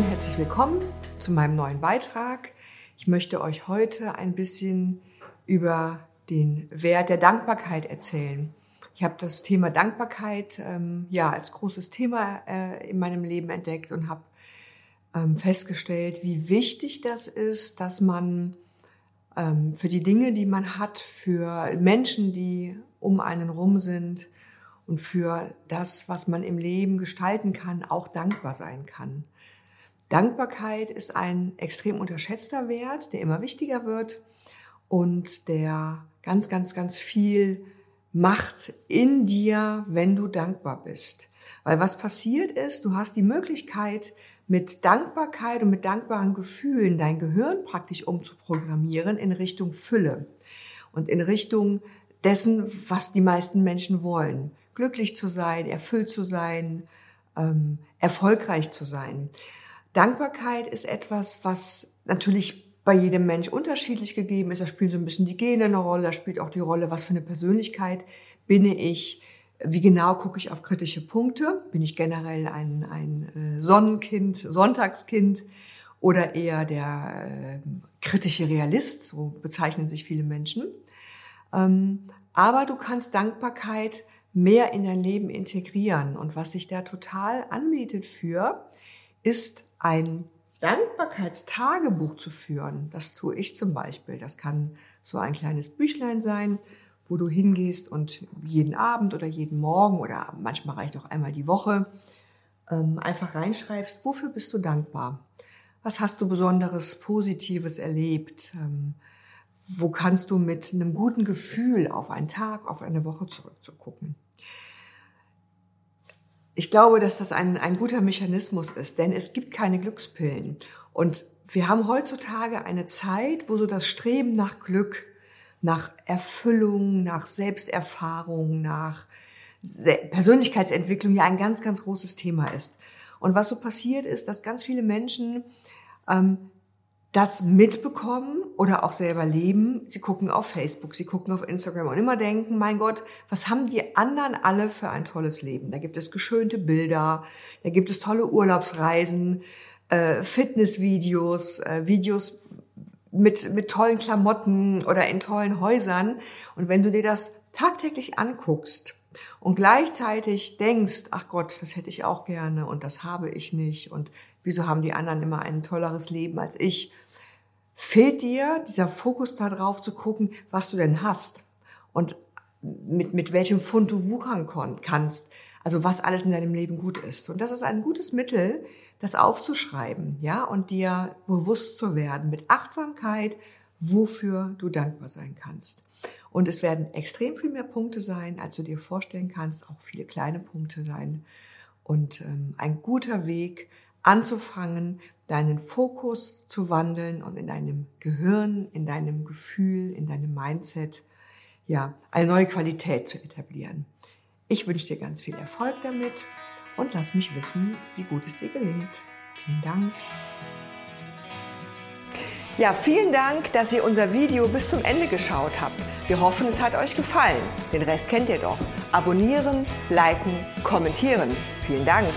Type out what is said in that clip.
und herzlich willkommen zu meinem neuen Beitrag. Ich möchte euch heute ein bisschen über den Wert der Dankbarkeit erzählen. Ich habe das Thema Dankbarkeit ähm, ja als großes Thema äh, in meinem Leben entdeckt und habe ähm, festgestellt, wie wichtig das ist, dass man ähm, für die Dinge, die man hat, für Menschen, die um einen rum sind und für das, was man im Leben gestalten kann, auch dankbar sein kann. Dankbarkeit ist ein extrem unterschätzter Wert, der immer wichtiger wird und der ganz, ganz, ganz viel macht in dir, wenn du dankbar bist. Weil was passiert ist, du hast die Möglichkeit, mit Dankbarkeit und mit dankbaren Gefühlen dein Gehirn praktisch umzuprogrammieren in Richtung Fülle und in Richtung dessen, was die meisten Menschen wollen. Glücklich zu sein, erfüllt zu sein, ähm, erfolgreich zu sein. Dankbarkeit ist etwas, was natürlich bei jedem Mensch unterschiedlich gegeben ist. Da spielen so ein bisschen die Gene eine Rolle, da spielt auch die Rolle, was für eine Persönlichkeit bin ich, wie genau gucke ich auf kritische Punkte, bin ich generell ein, ein äh, Sonnenkind, Sonntagskind oder eher der äh, kritische Realist, so bezeichnen sich viele Menschen. Ähm, aber du kannst Dankbarkeit mehr in dein Leben integrieren. Und was sich da total anbietet für, ist ein Dankbarkeitstagebuch zu führen. Das tue ich zum Beispiel. Das kann so ein kleines Büchlein sein, wo du hingehst und jeden Abend oder jeden Morgen oder manchmal reicht auch einmal die Woche ähm, einfach reinschreibst, wofür bist du dankbar? Was hast du Besonderes, Positives erlebt? Ähm, wo kannst du mit einem guten Gefühl auf einen Tag, auf eine Woche zurückzugucken? Ich glaube, dass das ein, ein guter Mechanismus ist, denn es gibt keine Glückspillen. Und wir haben heutzutage eine Zeit, wo so das Streben nach Glück, nach Erfüllung, nach Selbsterfahrung, nach Persönlichkeitsentwicklung ja ein ganz, ganz großes Thema ist. Und was so passiert ist, dass ganz viele Menschen ähm, das mitbekommen oder auch selber leben. Sie gucken auf Facebook, sie gucken auf Instagram und immer denken, mein Gott, was haben die anderen alle für ein tolles Leben? Da gibt es geschönte Bilder, da gibt es tolle Urlaubsreisen, äh, Fitnessvideos, äh, Videos mit, mit tollen Klamotten oder in tollen Häusern. Und wenn du dir das tagtäglich anguckst und gleichzeitig denkst, ach Gott, das hätte ich auch gerne und das habe ich nicht und wieso haben die anderen immer ein tolleres Leben als ich, fehlt dir dieser Fokus darauf zu gucken, was du denn hast und mit, mit welchem Fund du wuchern kannst. Also was alles in deinem Leben gut ist. Und das ist ein gutes Mittel, das aufzuschreiben, ja, und dir bewusst zu werden mit Achtsamkeit, wofür du dankbar sein kannst. Und es werden extrem viel mehr Punkte sein, als du dir vorstellen kannst, auch viele kleine Punkte sein. Und ähm, ein guter Weg, anzufangen, deinen Fokus zu wandeln und in deinem Gehirn, in deinem Gefühl, in deinem Mindset, ja, eine neue Qualität zu etablieren. Ich wünsche dir ganz viel Erfolg damit und lass mich wissen, wie gut es dir gelingt. Vielen Dank. Ja, vielen Dank, dass ihr unser Video bis zum Ende geschaut habt. Wir hoffen, es hat euch gefallen. Den Rest kennt ihr doch. Abonnieren, liken, kommentieren. Vielen Dank.